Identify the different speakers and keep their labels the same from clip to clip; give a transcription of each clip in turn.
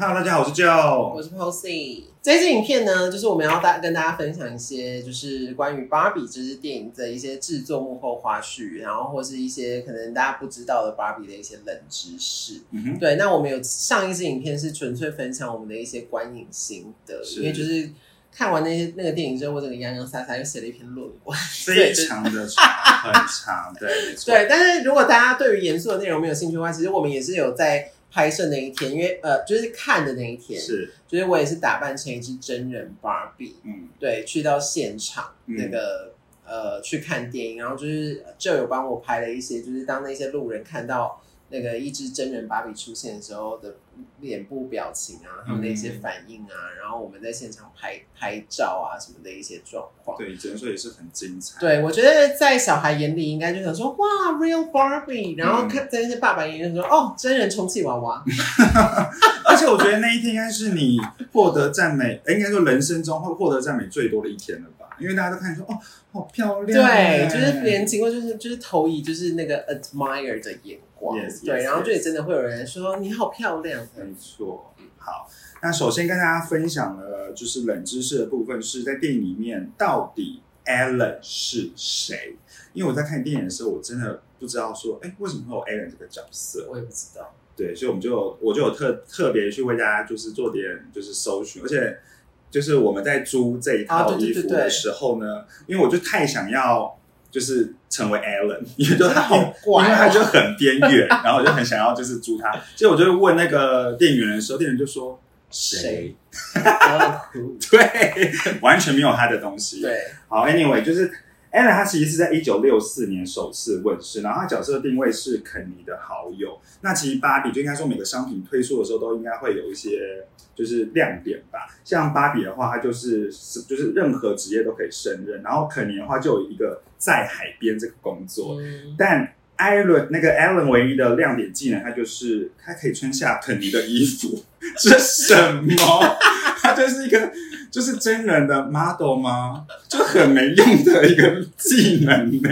Speaker 1: Hello，大家好，我是 Joe，
Speaker 2: 我是 Posy。这支影片呢，就是我们要大跟大家分享一些，就是关于芭比这支电影的一些制作幕后花絮，然后或是一些可能大家不知道的芭比的一些冷知识。
Speaker 1: 嗯哼，
Speaker 2: 对，那我们有上一支影片是纯粹分享我们的一些观影心得，因为就是看完那些那个电影之后，我整个洋洋洒洒又写了一篇论文。
Speaker 1: 非常的长，很长，对，
Speaker 2: 对，但是如果大家对于严肃的内容没有兴趣的话，其实我们也是有在拍摄那一天，因为呃，就是看的那一天，
Speaker 1: 是，
Speaker 2: 就是我也是打扮成一只真人芭比，
Speaker 1: 嗯，
Speaker 2: 对，去到现场
Speaker 1: 嗯
Speaker 2: 那个、呃去看电影，然后就是就有帮我拍了一些，就是当那些路人看到那个一只真人芭比出现的时候的脸部表情啊，他们的一些反应啊，然后我们在现场拍拍照啊什么的一些状况。
Speaker 1: 对，只能说也是很精彩，
Speaker 2: 对，我觉得在小孩眼里应该就想说哇，real Barbie，然
Speaker 1: 嗯
Speaker 2: 后看在那些爸爸眼里就说哦，真人充气娃娃。
Speaker 1: 而且我觉得那一天应该是你获得赞美，哎应该说人生中会获得赞美最多的一天了吧？因为大家都看说哦，好漂亮，
Speaker 2: 对，就是连经过就是就是投以就是那个 admire 的眼光
Speaker 1: Yes,
Speaker 2: 对然后就也真的会有人说你好漂亮，
Speaker 1: 没错，好。那首先跟大家分享的就是冷知识的部分，是在电影里面到底 Ellen 是谁？因为我在看电影的时候，我真的不知道说，哎，为什么会有 Ellen 这个角色？
Speaker 2: 我也不知道。
Speaker 1: 对，所以我们就有我就有特特别去为大家就是做点就是搜寻，而且就是我们在租这一
Speaker 2: 啊
Speaker 1: 套衣服的时候呢，因为我就太想要就是成为 Allen，因为就他
Speaker 2: 好怪哦
Speaker 1: 因为他就很边缘，然后我就很想要就是租他，所以我就问那个店员的时候，店员就说谁？
Speaker 2: 啊
Speaker 1: 对，完全没有他的东西。
Speaker 2: 对，
Speaker 1: 好，Anyway，就是 Ellen，她其实是在一九六四年首次问世，然后她角色定位是肯尼的好友。那其实芭比就应该说每个商品推出的时候都应该会有一些就是亮点吧。像芭比的话，它就是就是任何职业都可以胜任，然后肯尼的话就有一个在海边这个工作，
Speaker 2: 嗯，
Speaker 1: 但。艾伦那个 Alan 唯一的亮点技能，他就是他可以穿下肯尼的衣服，这什么？他就是一个就是真人的 model 吗？就很没用的一个技能呢，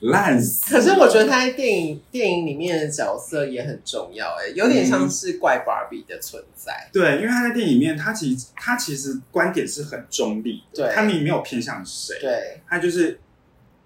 Speaker 1: 烂死。
Speaker 2: 可是我觉得他在电影电影里面的角色也很重要，哎，有点像是怪芭比的存在。
Speaker 1: 对，因为他在电影里面，他其实他其实观点是很中立的，
Speaker 2: 对
Speaker 1: 他没有偏向谁，
Speaker 2: 对，
Speaker 1: 他就是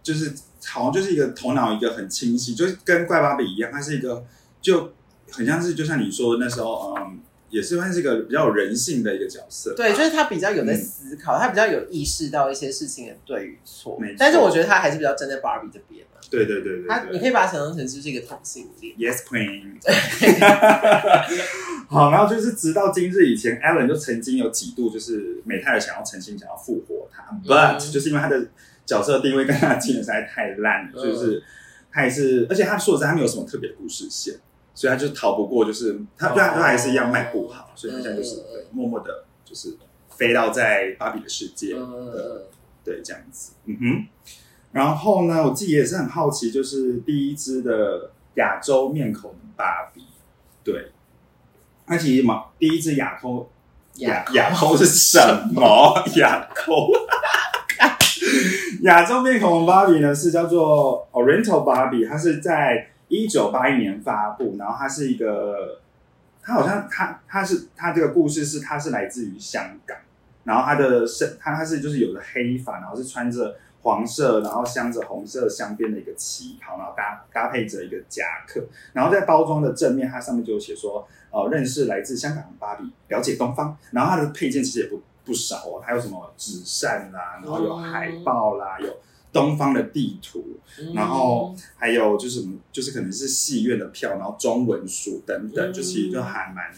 Speaker 1: 就是好像就是一个头脑一个很清晰，就是跟怪芭比一样，他是一个就很像是就像你说的那时候，嗯，也是算是一个比较有人性的一个角色。
Speaker 2: 对，就是他比较有在
Speaker 1: 嗯
Speaker 2: 思考，他比较有意识到一些事情的对与错。但是我觉得他还是比较站在芭比这边嘛。
Speaker 1: 对对对对
Speaker 2: 他你可以把他想象成就是一个同性恋。
Speaker 1: Yes, Queen。好，然后就是直到今日以前，Allen 就曾经有几度就是美泰尔想要诚心想要复活他，but、
Speaker 2: 嗯
Speaker 1: 就是因为他的角色定位跟他的技能实在太烂了，
Speaker 2: 嗯
Speaker 1: 就是他也是，而且他说实在他没有什么特别的故事线，所以他就逃不过，就是他
Speaker 2: 哦。
Speaker 1: 对他他还是一样卖不好，所以他现在就是、默默的就是飞到在芭比的世界，
Speaker 2: 嗯，
Speaker 1: 对，这样子，嗯哼。然后呢，我自己也是很好奇，就是第一支的亚洲面孔的芭比，对，那其实嘛，第一支亚抠亚亚抠是什么？亚抠，亚洲面孔芭比呢是叫做 Oriental Barbie，它是在一九八一年发布，然后它是一个，它好像它它是它这个故事是它是来自于香港。然后它的身，它它是就是有着黑发，然后是穿着黄色，然后镶着红色镶边的一个旗袍，然后搭搭配着一个夹克，然后在包装的正面，它上面就写说，呃，认识来自香港的芭比，了解东方。然后它的配件其实也不不少哦，还有什么纸扇啦，然后有海报啦，有东方的地图，
Speaker 2: 嗯
Speaker 1: 然后还有就是什么，就是可能是戏院的票，然后中文书等等，
Speaker 2: 嗯
Speaker 1: 就其实就还蛮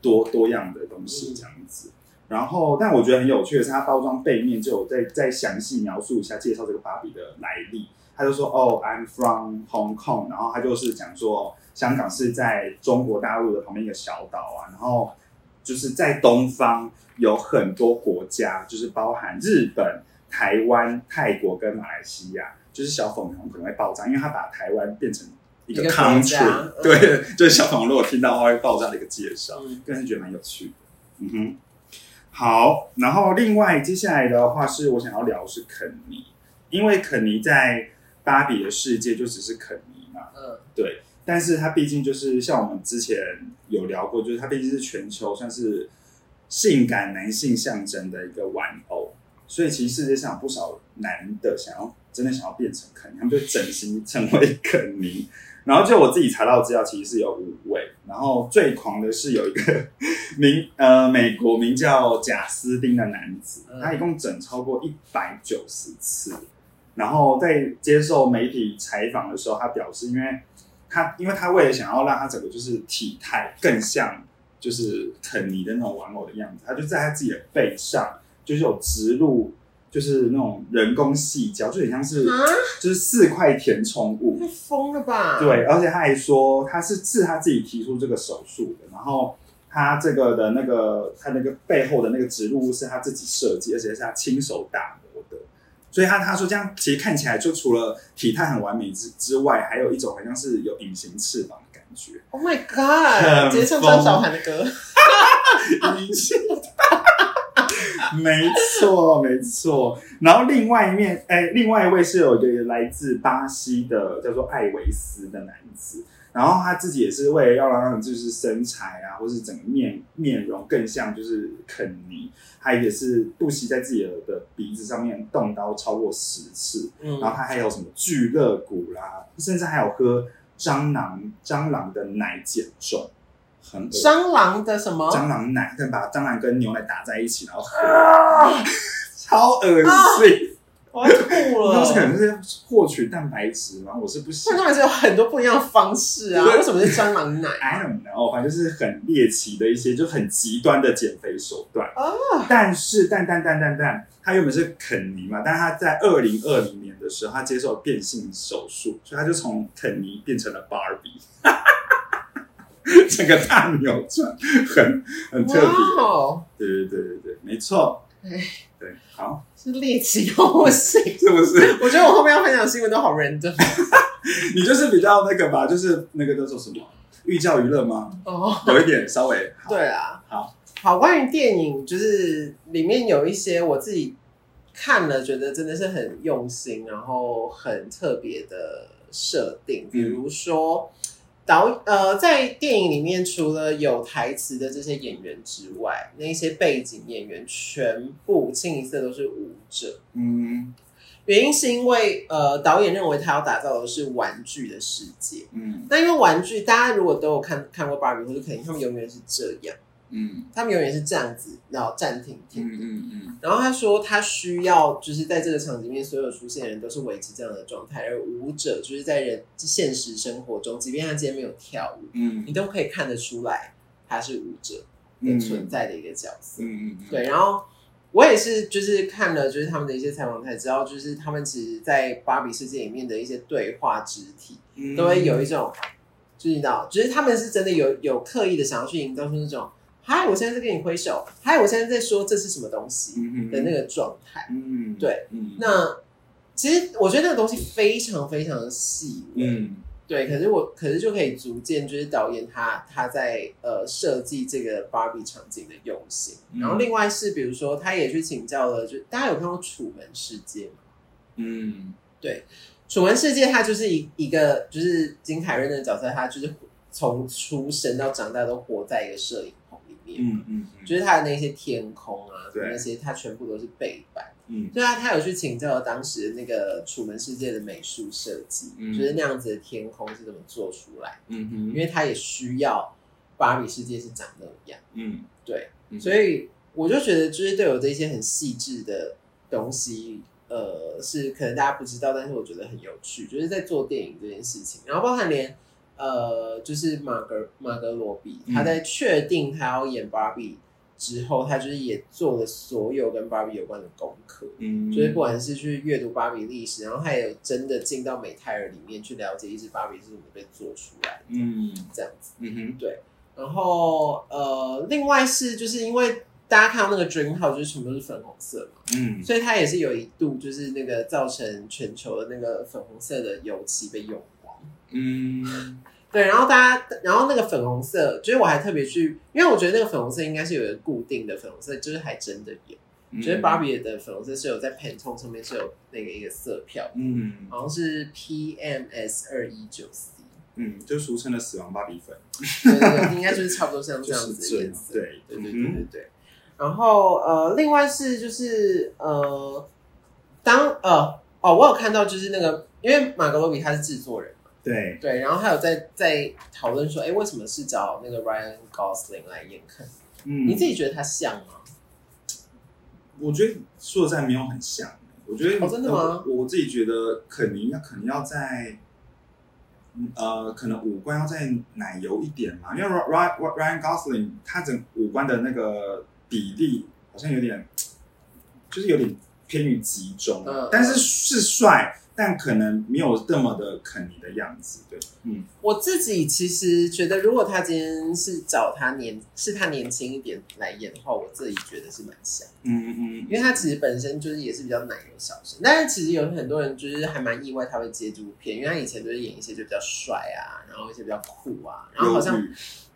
Speaker 1: 多多样的东西这样子。然后，但我觉得很有趣的是，它包装背面就有再再详细描述一下，介绍这个芭比的来历。他就说：“哦、i m from Hong Kong。”然后他就是讲说，香港是在中国大陆的旁边一个小岛啊。然后就是在东方有很多国家，就是包含日本、台湾、泰国跟马来西亚。就是小粉红可能会爆炸，因为他把台湾变成一个 country，对，就是小粉红如果听到的话会爆炸的一个介绍。
Speaker 2: 嗯
Speaker 1: 个人是觉得蛮有趣的。嗯哼，好，然后另外接下来的话是我想要聊的是肯尼，因为肯尼在芭比的世界就只是肯尼嘛，
Speaker 2: 嗯
Speaker 1: 对。但是他毕竟就是像我们之前有聊过，就是他毕竟是全球算是性感男性象征的一个玩偶，所以其实世界上有不少男的想要真的想要变成肯尼，他们就整形成为肯尼。然后就我自己查到资料，其实是有五位，然后最狂的是有一个名呃美国名叫贾斯汀的男子，他一共整超过一百九十次。然后在接受媒体采访的时候，他表示，因为他因为他为了想要让他整个就是体态更像就是肯尼的那种玩偶的样子，他就在他自己的背上就是有植入就是那种人工细胶，就很像是
Speaker 2: 啊，
Speaker 1: 就是四块填充物。
Speaker 2: 太疯了吧？
Speaker 1: 对，而且他还说他是是他自己提出这个手术的，然后他这个的那个他那个背后的那个植入物是他自己设计，而且是他亲手打磨的，所以他他说这样其实看起来就除了体态很完美之之外，还有一种好像是有隐形翅膀的感觉。
Speaker 2: ，Oh my God，直接唱张韶涵的歌。
Speaker 1: 隐形，没错没错。然后另外一面，哎，另外一位是有一个来自巴西的叫做艾维斯的男子，然后他自己也是为了要让就是身材啊，或是整个面面容更像就是肯尼，他也是不惜在自己的鼻子上面动刀超过十次，
Speaker 2: 嗯。
Speaker 1: 然后他还有什么巨乐骨啦，甚至还有喝蟑螂蟑螂的奶减重，很
Speaker 2: 蟑螂的什么？
Speaker 1: 蟑螂奶，再把蟑螂跟牛奶打在一起，然后喝，
Speaker 2: 啊！
Speaker 1: 超恶心。
Speaker 2: 我要吐
Speaker 1: 那是可。能是获取蛋白质吗？我是不行
Speaker 2: 那。他们是有很多不一样的方式啊，
Speaker 1: 对
Speaker 2: 为什么是蟑螂奶
Speaker 1: ？I don't know，反正就是很猎奇的一些，就很极端的减肥手段。
Speaker 2: 啊
Speaker 1: 但是，蛋蛋蛋蛋蛋，他原本是肯尼嘛，但是他在二零二零年的时候，他接受变性手术，所以他就从肯尼变成了芭比，整个大扭转，很很特别。对对对对对，没错。
Speaker 2: 哎
Speaker 1: 对，好，
Speaker 2: 是猎奇到不行。
Speaker 1: 是不是？
Speaker 2: 我觉得我后面要分享的新闻都好 random
Speaker 1: 你就是比较那个吧，就是那个叫做什么寓教于乐吗？
Speaker 2: 哦。
Speaker 1: 有一点稍微好
Speaker 2: 对啊，
Speaker 1: 好，
Speaker 2: 好，关于电影，就是里面有一些我自己看了，觉得真的是很用心，然后很特别的设定，比如说。导呃，在电影里面，除了有台词的这些演员之外，那一些背景演员全部清一色都是舞者。
Speaker 1: 嗯
Speaker 2: 原因是因为呃，导演认为他要打造的是玩具的世界。
Speaker 1: 嗯
Speaker 2: 那因为玩具，大家如果都有看看过芭比或者肯定他们永远是这样。
Speaker 1: 嗯。
Speaker 2: 他们永远是这样子，然后暂停停。
Speaker 1: 嗯嗯嗯。
Speaker 2: 然后他说，他需要就是在这个场景里面，所有出现的人都是维持这样的状态，而舞者就是在人现实生活中，即便他今天没有跳舞，
Speaker 1: 嗯。
Speaker 2: 你都可以看得出来他是舞者的存在的一个角色。
Speaker 1: 嗯嗯，
Speaker 2: 对，然后我也是就是看了就是他们的一些采访才知道，就是他们其实，在芭比世界里面的一些对话肢体，
Speaker 1: 嗯。
Speaker 2: 都会有一种，就是你知道，就是他们是真的有有刻意的想要去营造出那种，嗨，我现在在跟你挥手，嗨，我现在在说这是什么东西
Speaker 1: 嗯
Speaker 2: 的那个状态。
Speaker 1: 嗯
Speaker 2: 对，
Speaker 1: 嗯
Speaker 2: 那其实我觉得那个东西非常非常的细微，
Speaker 1: 嗯
Speaker 2: 对，可是我可是就可以逐渐就是导演他他在呃设计这个芭比场景的用心，
Speaker 1: 嗯
Speaker 2: 然后另外是比如说他也去请教了，就大家有看过《楚门世界》吗？
Speaker 1: 嗯《对
Speaker 2: 楚门世界》它就是一一个就是金凯瑞那个角色，他就是从出生到长大都活在一个摄影
Speaker 1: 嗯嗯
Speaker 2: 就是他的那些天空啊，
Speaker 1: 对。
Speaker 2: 那些他全部都是背板。
Speaker 1: 嗯。
Speaker 2: 对啊，他有去请教当时那个《楚门世界》的美术设计，
Speaker 1: 嗯
Speaker 2: 就是那样子的天空是怎么做出来，
Speaker 1: 嗯
Speaker 2: 因为他也需要芭比世界是长那样。
Speaker 1: 嗯。
Speaker 2: 对，
Speaker 1: 嗯
Speaker 2: 所以我就觉得，就是对我这些很细致的东西，呃，是可能大家不知道，但是我觉得很有趣，就是在做电影这件事情，然后包含连呃，就是马格马格罗比，
Speaker 1: 嗯
Speaker 2: 他在确定他要演芭比之后，他就是也做了所有跟芭比有关的功课。
Speaker 1: 嗯，
Speaker 2: 就是不管是去阅读芭比历史，然后他也有真的进到美泰尔里面去了解一只芭比是怎么被做出来的，
Speaker 1: 嗯
Speaker 2: 这样子。
Speaker 1: 嗯哼
Speaker 2: 然后呃，另外是就是因为大家看到那个 Dream House 就是全部都是粉红色嘛，
Speaker 1: 嗯
Speaker 2: 所以它也是有一度就是那个造成全球的那个粉红色的油漆被用光。
Speaker 1: 嗯
Speaker 2: 对，然后大家，然后那个粉红色，就是我还特别去，因为我觉得那个粉红色应该是有一个固定的粉红色，就是还真的有，
Speaker 1: 嗯，
Speaker 2: 就是芭比的粉红色是有在 Pantone 上面是有那个一个色票，
Speaker 1: 嗯
Speaker 2: 好像是 PMS 二一九 C。
Speaker 1: 嗯，就俗称的死亡芭比粉，
Speaker 2: 对对对，应该就是差不多像这样子。
Speaker 1: 对
Speaker 2: 对对对
Speaker 1: 嗯
Speaker 2: 对对。然后呃，另外是就是呃，当呃哦，我有看到就是那个，因为马格罗比他是制作人嘛，
Speaker 1: 对，
Speaker 2: 对，然后还有在在讨论说，哎，为什么是找那个 Ryan Gosling 来演肯？
Speaker 1: 嗯，
Speaker 2: 你自己觉得他像吗？
Speaker 1: 我觉得说实在没有很像，我觉得
Speaker 2: 哦真的吗？
Speaker 1: 我我自己觉得肯尼要可能要在，嗯呃，可能五官要再奶油一点嘛，因为 Ryan Ryan Gosling 他整五官的那个比例好像有点，就是有点偏于集中，
Speaker 2: 嗯
Speaker 1: 但是是帅，但可能没有这么的肯你的样子，对，嗯。
Speaker 2: 我自己其实觉得，如果他今天是找他年是他年轻一点来演的话，我自己觉得是蛮像。
Speaker 1: 嗯嗯
Speaker 2: 因为他其实本身就是也是比较奶油小生，但是其实有很多人就是还蛮意外他会接这部片，因为他以前都是演一些就比较帅啊，然后一些比较酷啊，然后好像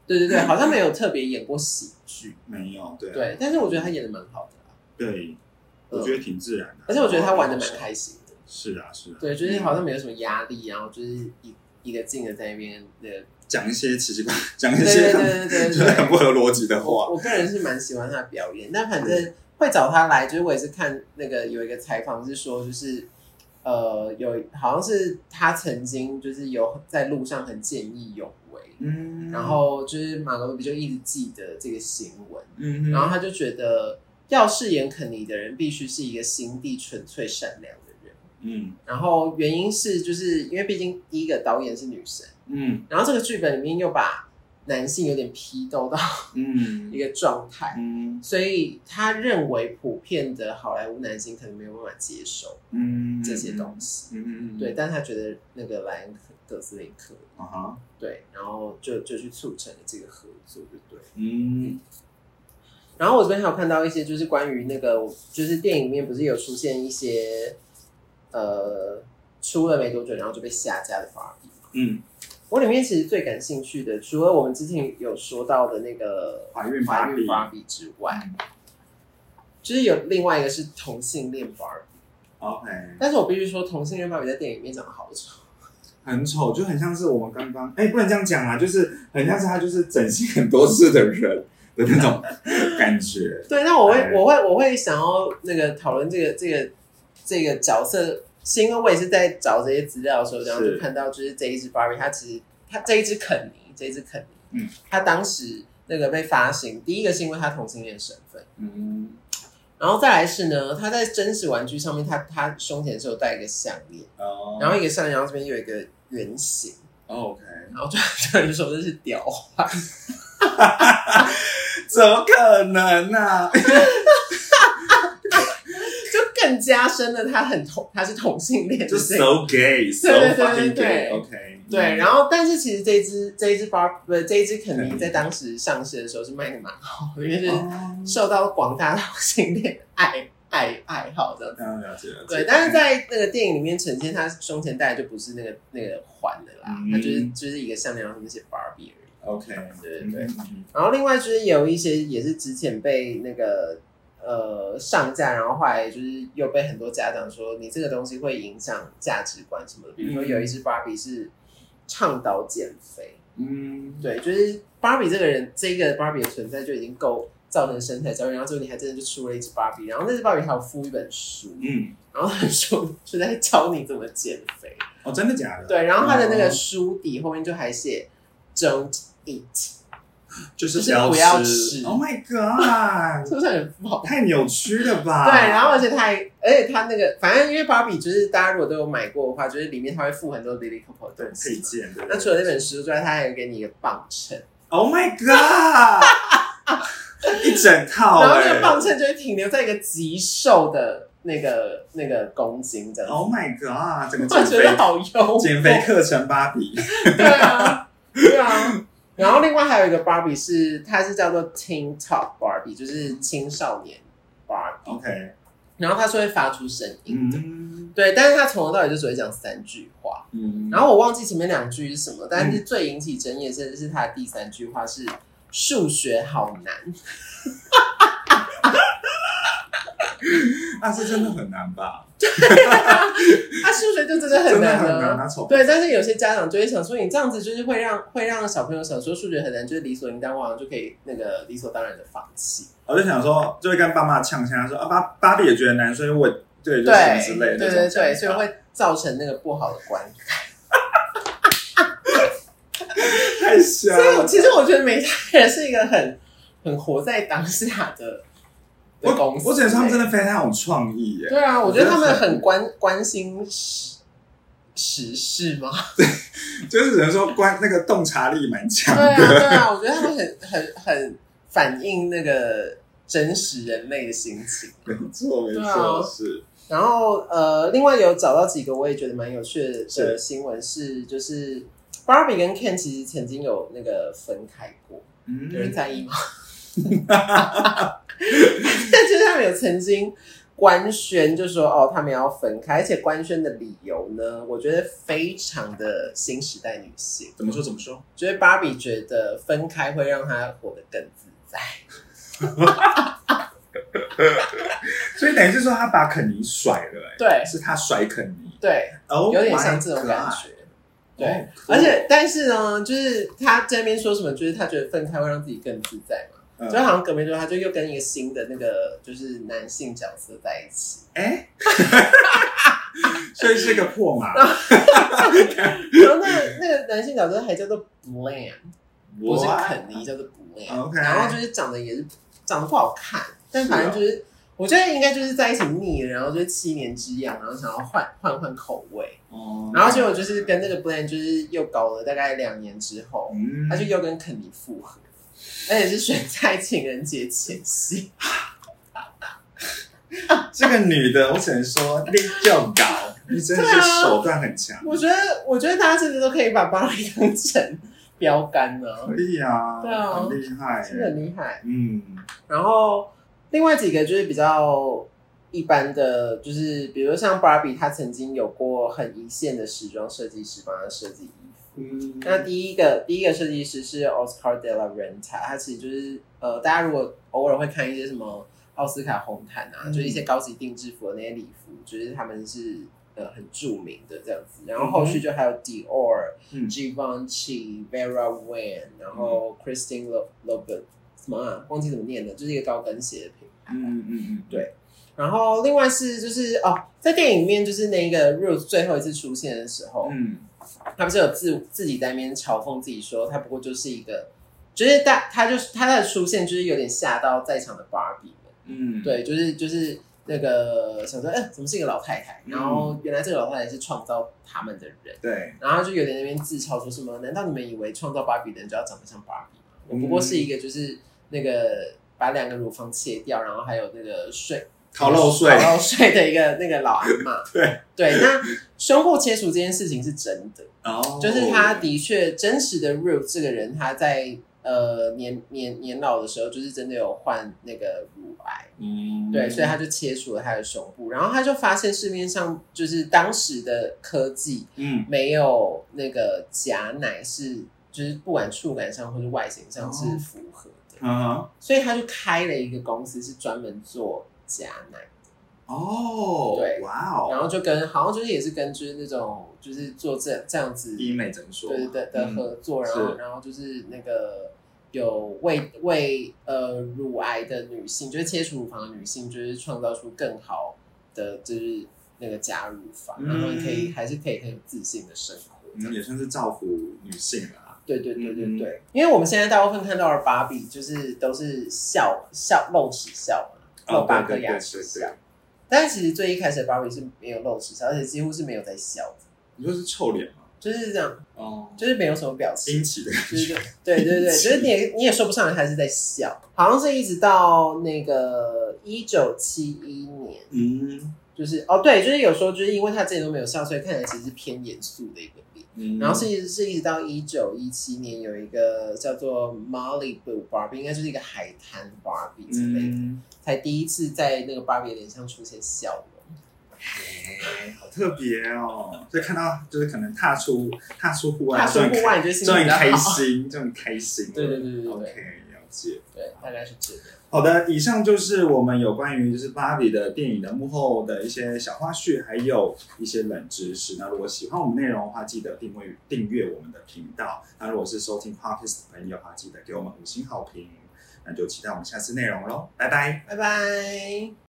Speaker 2: 对对对，好像没有特别演过喜剧，
Speaker 1: 没有，对。啊
Speaker 2: 对，但是我觉得他演的蛮好的啦，
Speaker 1: 对，我觉得挺自然的，
Speaker 2: 而且我觉得他玩的蛮开心的，
Speaker 1: 是啊是啊，
Speaker 2: 对，就是好像没有什么压力，然后就是一一个劲的在那边那个，
Speaker 1: 讲一些奇奇怪，讲一些
Speaker 2: 对对对对
Speaker 1: 不合逻辑的话。
Speaker 2: 我我个人是蛮喜欢他的表演，但反正会找他来，就是我也是看那个有一个采访是说，就是呃有好像是他曾经就是有在路上很见义勇为，
Speaker 1: 嗯。
Speaker 2: 然后就是马格罗比就一直记得这个新闻，
Speaker 1: 嗯，
Speaker 2: 然后他就觉得要饰演肯尼的人必须是一个心地纯粹善良
Speaker 1: 嗯。
Speaker 2: 然后原因是就是因为毕竟第一个导演是女生，
Speaker 1: 嗯。
Speaker 2: 然后这个剧本里面又把男性有点批斗到
Speaker 1: 嗯。
Speaker 2: 一个状态。
Speaker 1: 嗯。
Speaker 2: 所以他认为普遍的好莱坞男性可能没有办法接受
Speaker 1: 嗯。
Speaker 2: 这些东西，
Speaker 1: 嗯嗯
Speaker 2: 对，但他觉得那个莱恩德斯林可以，
Speaker 1: 啊哈。
Speaker 2: 对，然后就就去促成了这个合作，对不对？
Speaker 1: 嗯。
Speaker 2: 然后我这边还有看到一些，就是关于那个，就是电影里面不是有出现一些，呃，出了没多久然后就被下架的芭比嘛。
Speaker 1: 嗯
Speaker 2: 我里面其实最感兴趣的，除了我们之前有说到的那个
Speaker 1: 怀孕芭比
Speaker 2: 之外，就是有另外一个是同性恋芭比。
Speaker 1: OK
Speaker 2: 但是我必须说，同性恋芭比在电影里面长得好丑。
Speaker 1: 很丑，就很像是我们刚刚哎，不能这样讲啊，就是很像是他就是整形很多次的人的那种感觉。
Speaker 2: 对，那我会
Speaker 1: 哎
Speaker 2: 我会我会想要那个讨论这个这个这个角色，是因为我也是在找这些资料的时候，然后就看到就是这一只芭比，它其实它这一只肯尼，这一只肯尼，
Speaker 1: 嗯，
Speaker 2: 它当时那个被发行，第一个是因为它同性恋身份，
Speaker 1: 嗯。
Speaker 2: 然后再来是呢，它在真实玩具上面，它它胸前是有戴一个项链，
Speaker 1: 哦，
Speaker 2: 然后一个项链，然后这边有一个圆形
Speaker 1: ，OK，
Speaker 2: 然后就有人说这是雕花，
Speaker 1: 怎么可能呢？
Speaker 2: 就 更加深了他很同他是同性恋
Speaker 1: 就
Speaker 2: 这个
Speaker 1: so
Speaker 2: 对对
Speaker 1: fucking
Speaker 2: 对
Speaker 1: gay，OK，
Speaker 2: 对，然后但是其实这一只这一只芭不是这一只肯尼在当时上市的时候是卖的蛮好的，因为是
Speaker 1: 哦
Speaker 2: 受到广大同性恋爱爱爱好这样子。
Speaker 1: 嗯，了解了解。
Speaker 2: 对，但是在那个电影里面呈现，他胸前戴的就不是那个那个环的啦，他就是就是一个项链，然后那些芭比而已。
Speaker 1: OK，
Speaker 2: 对对对。然后另外就是有一些也是之前被那个呃上架，然后后来就是又被很多家长说你这个东西会影响价值观什么的，比如说有一只芭比是倡导减肥，
Speaker 1: 嗯，
Speaker 2: 对，就是芭比这个人，这个芭比的存在就已经够造成身材焦虑，然后最后你还真的就出了一只芭比，然后那只芭比还有附一本书，
Speaker 1: 嗯，
Speaker 2: 然后书是在教你怎么减肥，
Speaker 1: 哦，真的假的？
Speaker 2: 对，然后他的那个
Speaker 1: 哦。
Speaker 2: 书底后面就还写 Don't eat，
Speaker 1: 就是
Speaker 2: 不要
Speaker 1: 吃
Speaker 2: 吃
Speaker 1: ，Oh my god，
Speaker 2: 是不是很不好？
Speaker 1: 太扭曲了吧？
Speaker 2: 对，然后而且它还，而且它那个，反正因为芭比就是大家如果都有买过的话，就是里面它会附很多 Lily Coco。
Speaker 1: 配件，对
Speaker 2: 那除了那本书之外，它还有给你一个磅秤
Speaker 1: ，，Oh my god，一整套
Speaker 2: 然后那个
Speaker 1: 哎
Speaker 2: 磅秤就会停留在一个极瘦的那个那个公斤这样。
Speaker 1: ，Oh my god，整个
Speaker 2: 我
Speaker 1: 减肥
Speaker 2: 觉得好用。
Speaker 1: 减肥课程芭比，
Speaker 2: 对啊，对啊。然后另外还有一个芭比是，它是叫做 Teen Top Barbie，就是青少年芭比。
Speaker 1: OK，
Speaker 2: 然后它是会发出声音的，
Speaker 1: 嗯
Speaker 2: 对，但是它从头到尾就只会讲三句话。
Speaker 1: 嗯，
Speaker 2: 然后我忘记前面两句是什么，但是最引起争议的是是它的第三句话是数学好难。
Speaker 1: 那是真的很难吧？
Speaker 2: 他数学就真的很
Speaker 1: 真的
Speaker 2: 难
Speaker 1: 很难，
Speaker 2: 啊。
Speaker 1: 他丑。
Speaker 2: 对，但是有些家长就会想说，你这样子就是会让会让小朋友想说数学很难，就是理所应当，往往就可以那个理所当然的放弃。
Speaker 1: 我就想说，就会跟爸妈呛呛说啊，芭芭比也觉得难，所以我对就
Speaker 2: 对
Speaker 1: 是之类的
Speaker 2: 对
Speaker 1: 那种
Speaker 2: 对对，所以会造成那个不好的观感。
Speaker 1: 太瞎
Speaker 2: 所以我
Speaker 1: 了。
Speaker 2: 其实我觉得美泰人是一个很很活在当下的的
Speaker 1: 我
Speaker 2: 公司。
Speaker 1: 我只能说他们真的非常有创意耶，
Speaker 2: 对啊，我觉得他们很关关心时时事吗？
Speaker 1: 对 就是只能说关那个洞察力蛮强
Speaker 2: 对啊，
Speaker 1: 的。
Speaker 2: 对啊，我觉得他们很很很反映那个真实人类的心情。
Speaker 1: 没错，没错，是
Speaker 2: 然后呃，另外有找到几个我也觉得蛮有趣的
Speaker 1: 是
Speaker 2: 新闻是，就是 Barbie 跟 Ken 其实曾经有那个分开过，有人
Speaker 1: 嗯，
Speaker 2: 在意吗？但就是他们有曾经官宣，就说哦，他们要分开，而且官宣的理由呢，我觉得非常的新时代女性。
Speaker 1: 怎么说怎么说？
Speaker 2: 觉得芭比觉得分开会让她活得更自在，
Speaker 1: 所以等于是说他把肯尼甩了，哎，
Speaker 2: 对
Speaker 1: 是他甩肯尼，
Speaker 2: 对，
Speaker 1: 哦，
Speaker 2: 有点像这种感觉。对，
Speaker 1: 哦
Speaker 2: 而且但是呢，就是他在那边说什么，就是他觉得分开会让自己更自在嘛。
Speaker 1: 嗯。
Speaker 2: 就好像隔没多久，他就又跟一个新的那个就是男性角色在一起，
Speaker 1: 哎，所以是个破马，
Speaker 2: 然后那那个男性角色还叫做 Blam，不是肯尼，叫做 Blam。
Speaker 1: OK
Speaker 2: 然后就是长得也是长得不好看，但反正就是我觉得应该就是在一起腻了，然后就是七年之痒，然后想要换换换口味，
Speaker 1: 哦。
Speaker 2: 然后结果就是跟那个 Blam 就是又搞了大概两年之后，
Speaker 1: 嗯。
Speaker 2: 他就又跟肯尼复合，而且是选在情人节前夕。
Speaker 1: 这个女的，我只能说你就高，你真的是手段很强，
Speaker 2: 我觉得，我觉得大家甚至都可以把芭比当成标杆呢、
Speaker 1: 可以啊，
Speaker 2: 对啊
Speaker 1: 很厉害，
Speaker 2: 真的很厉害。
Speaker 1: 嗯，
Speaker 2: 然后另外几个就是比较一般的，就是比如像芭比，她曾经有过很一线的时装设计师帮她设计。
Speaker 1: 嗯
Speaker 2: 那第一个第一个设计师是 Oscar de la Renta，他其实就是呃，大家如果偶尔会看一些什么奥斯卡红毯啊，
Speaker 1: 嗯
Speaker 2: 就是一些高级定制服的那些礼服，就是他们是呃很著名的这样子。然后后续就还有 Dior、
Speaker 1: 嗯
Speaker 2: Givenchy、Vera Wang，然后 Christine Lo Louboutin 什么啊，忘记怎么念的，就是一个高跟鞋的品牌。
Speaker 1: 嗯嗯嗯，
Speaker 2: 对然后另外是就是哦，在电影里面就是那个 Rose 最后一次出现的时候，
Speaker 1: 嗯
Speaker 2: 他不是有自自己在那边嘲讽自己说，他不过就是一个，就是大他就是他的出现就是有点吓到在场的芭比们，
Speaker 1: 嗯，
Speaker 2: 对，就是就是那个想说，哎、怎么是一个老太太？
Speaker 1: 嗯
Speaker 2: 然后原来这个老太太是创造他们的人，
Speaker 1: 对，
Speaker 2: 然后就有点那边自嘲说什么？难道你们以为创造芭比的人就要长得像芭比吗？我不过是一个就是那个把两个乳房切掉，然后还有那个睡
Speaker 1: 逃漏税，
Speaker 2: 逃漏税的一个那个老阿妈。
Speaker 1: 对
Speaker 2: 对，那胸部切除这件事情是真的。
Speaker 1: 哦，
Speaker 2: 就是他的确真实的 Ruth 这个人，他在呃年年年老的时候，就是真的有患那个乳癌，
Speaker 1: 嗯，
Speaker 2: 对，所以他就切除了他的胸部，然后他就发现市面上就是当时的科技
Speaker 1: 嗯
Speaker 2: 没有那个假奶是，就是不管触感上或是外形上是
Speaker 1: 哦
Speaker 2: 符合的，
Speaker 1: 嗯
Speaker 2: 所以他就开了一个公司，是专门做假奶。
Speaker 1: 哦，
Speaker 2: 对
Speaker 1: 哇哦，
Speaker 2: 然后就跟好像就是也是跟就是那种就是做这这样子
Speaker 1: 医美诊所，
Speaker 2: 对的的
Speaker 1: 嗯
Speaker 2: 合作，然后然后就是那个有为为呃乳癌的女性，就是切除乳房的女性，就是创造出更好的就是那个假乳房，
Speaker 1: 嗯
Speaker 2: 然后你可以还是可以很有自信的生活。
Speaker 1: 嗯，也算是造福女性啦。
Speaker 2: 对对对对
Speaker 1: 嗯
Speaker 2: 对，因为我们现在大部分看到的芭比就是都是笑笑露齿笑嘛，
Speaker 1: 哦
Speaker 2: 露八颗牙齿笑。但是其实最一开始的芭比是没有露齿笑，而且几乎是没有在笑的，
Speaker 1: 你说是臭脸吗？
Speaker 2: 就是这样，
Speaker 1: 哦，
Speaker 2: 就是没有什么表情。
Speaker 1: 惊奇的感
Speaker 2: 就是
Speaker 1: 觉，
Speaker 2: 对对对，就是你也你也说不上来他是在笑，好像是一直到那个一九七一年，
Speaker 1: 嗯。
Speaker 2: 就是哦对，就是有时候就是因为他之前都没有笑，所以看起来其实是偏严肃的一个脸。
Speaker 1: 嗯，
Speaker 2: 然后是是一直到一九一七年有一个叫做 Malibu Barbie，应该就是一个海滩 Barbie 之类的，
Speaker 1: 嗯，
Speaker 2: 才第一次在那个 Barbie 的脸上出现笑容。
Speaker 1: 哎，好特别哦！所以看到就是可能踏出踏出户外，
Speaker 2: 踏出户外，你就心
Speaker 1: 终于开。心，就很开心。
Speaker 2: 对对对对对
Speaker 1: OK
Speaker 2: 对大概是这样。
Speaker 1: 好的，以上就是我们有关于就是芭比的电影的幕后的一些小花絮，还有一些冷知识。那如果喜欢我们内容的话，记得订阅订阅我们的频道。那如果是收听 Podcast 的朋友的话，记得给我们五星好评。那就期待我们下次内容喽，拜拜。
Speaker 2: 拜拜。